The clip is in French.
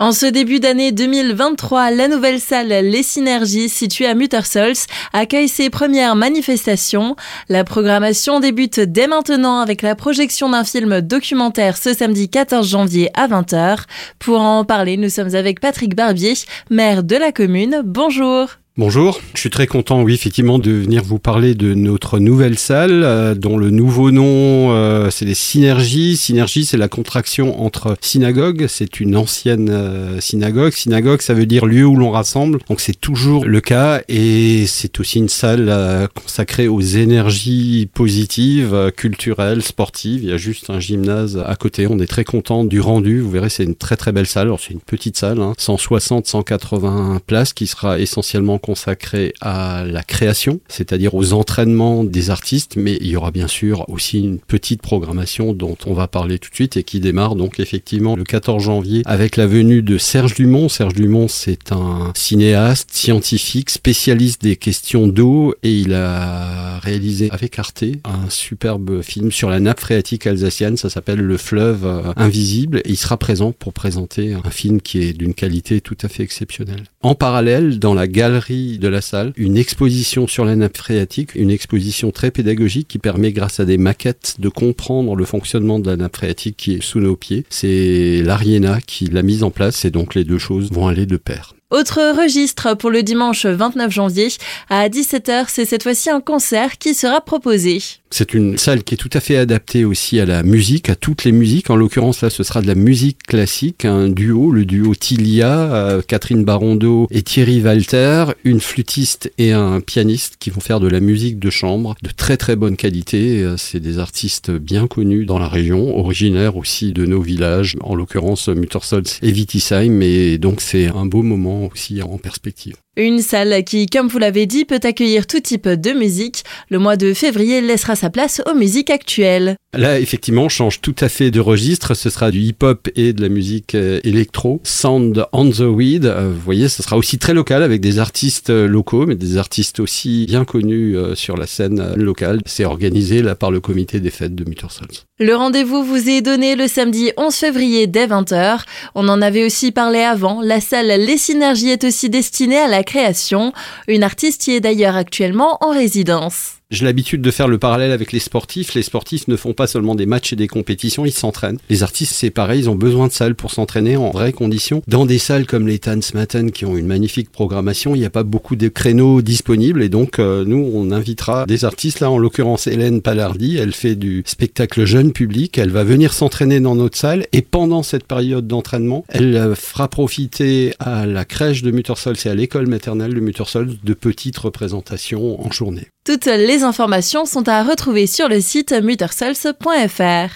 En ce début d'année 2023, la nouvelle salle Les Synergies, située à Muttersols, accueille ses premières manifestations. La programmation débute dès maintenant avec la projection d'un film documentaire ce samedi 14 janvier à 20h. Pour en parler, nous sommes avec Patrick Barbier, maire de la commune. Bonjour. Bonjour, je suis très content, oui, effectivement, de venir vous parler de notre nouvelle salle, euh, dont le nouveau nom, euh, c'est les synergies. Synergie, c'est la contraction entre synagogue, c'est une ancienne euh, synagogue. Synagogue, ça veut dire lieu où l'on rassemble, donc c'est toujours le cas, et c'est aussi une salle consacrée aux énergies positives, culturelles, sportives. Il y a juste un gymnase à côté, on est très content du rendu. Vous verrez, c'est une très très belle salle. Alors c'est une petite salle, hein, 160-180 places, qui sera essentiellement consacré à la création, c'est-à-dire aux entraînements des artistes, mais il y aura bien sûr aussi une petite programmation dont on va parler tout de suite et qui démarre donc effectivement le 14 janvier avec la venue de Serge Dumont. Serge Dumont, c'est un cinéaste, scientifique, spécialiste des questions d'eau et il a réalisé avec Arte un superbe film sur la nappe phréatique alsacienne, ça s'appelle Le fleuve euh, invisible et il sera présent pour présenter un film qui est d'une qualité tout à fait exceptionnelle. En parallèle, dans la galerie de la salle une exposition sur la nappe phréatique, une exposition très pédagogique qui permet grâce à des maquettes de comprendre le fonctionnement de la nappe phréatique qui est sous nos pieds. C'est l'Ariena qui l'a mise en place et donc les deux choses vont aller de pair. Autre registre pour le dimanche 29 janvier à 17h, c'est cette fois-ci un concert qui sera proposé. C'est une salle qui est tout à fait adaptée aussi à la musique, à toutes les musiques. En l'occurrence, là, ce sera de la musique classique, un duo, le duo Tilia, euh, Catherine Barondeau et Thierry Walter, une flûtiste et un pianiste qui vont faire de la musique de chambre de très très bonne qualité. Euh, c'est des artistes bien connus dans la région, originaires aussi de nos villages, en l'occurrence Muttersols et Wittisheim. Et donc, c'est un beau moment aussi en perspective. Une salle qui, comme vous l'avez dit, peut accueillir tout type de musique. Le mois de février laissera sa place aux musiques actuelles. Là, effectivement, on change tout à fait de registre. Ce sera du hip-hop et de la musique euh, électro. Sound on the Weed. Euh, vous voyez, ce sera aussi très local avec des artistes euh, locaux, mais des artistes aussi bien connus sur la scène locale. C'est organisé là par le comité des fêtes de Muttersols. Le rendez-vous vous est donné le samedi 11 février dès 20h. On en avait aussi parlé avant. La salle Les Synergies est aussi destinée à la création. Une artiste y est d'ailleurs actuellement en résidence. J'ai l'habitude de faire le parallèle avec les sportifs. Les sportifs ne font pas seulement des matchs et des compétitions, ils s'entraînent. Les artistes, c'est pareil, ils ont besoin de salles pour s'entraîner en vraies conditions. Dans des salles comme les Tanzmatten qui ont une magnifique programmation, il n'y a pas beaucoup de créneaux disponibles et donc euh, nous, on invitera des artistes. Là, en l'occurrence, Hélène Palardi, elle fait du spectacle jeune public. Elle va venir s'entraîner dans notre salle et pendant cette période d'entraînement, elle euh, fera profiter à la crèche de Muttersols et à l'école maternelle de Muttersols de petites représentations en journée. Toutes les informations sont à retrouver sur le site muttersols.fr.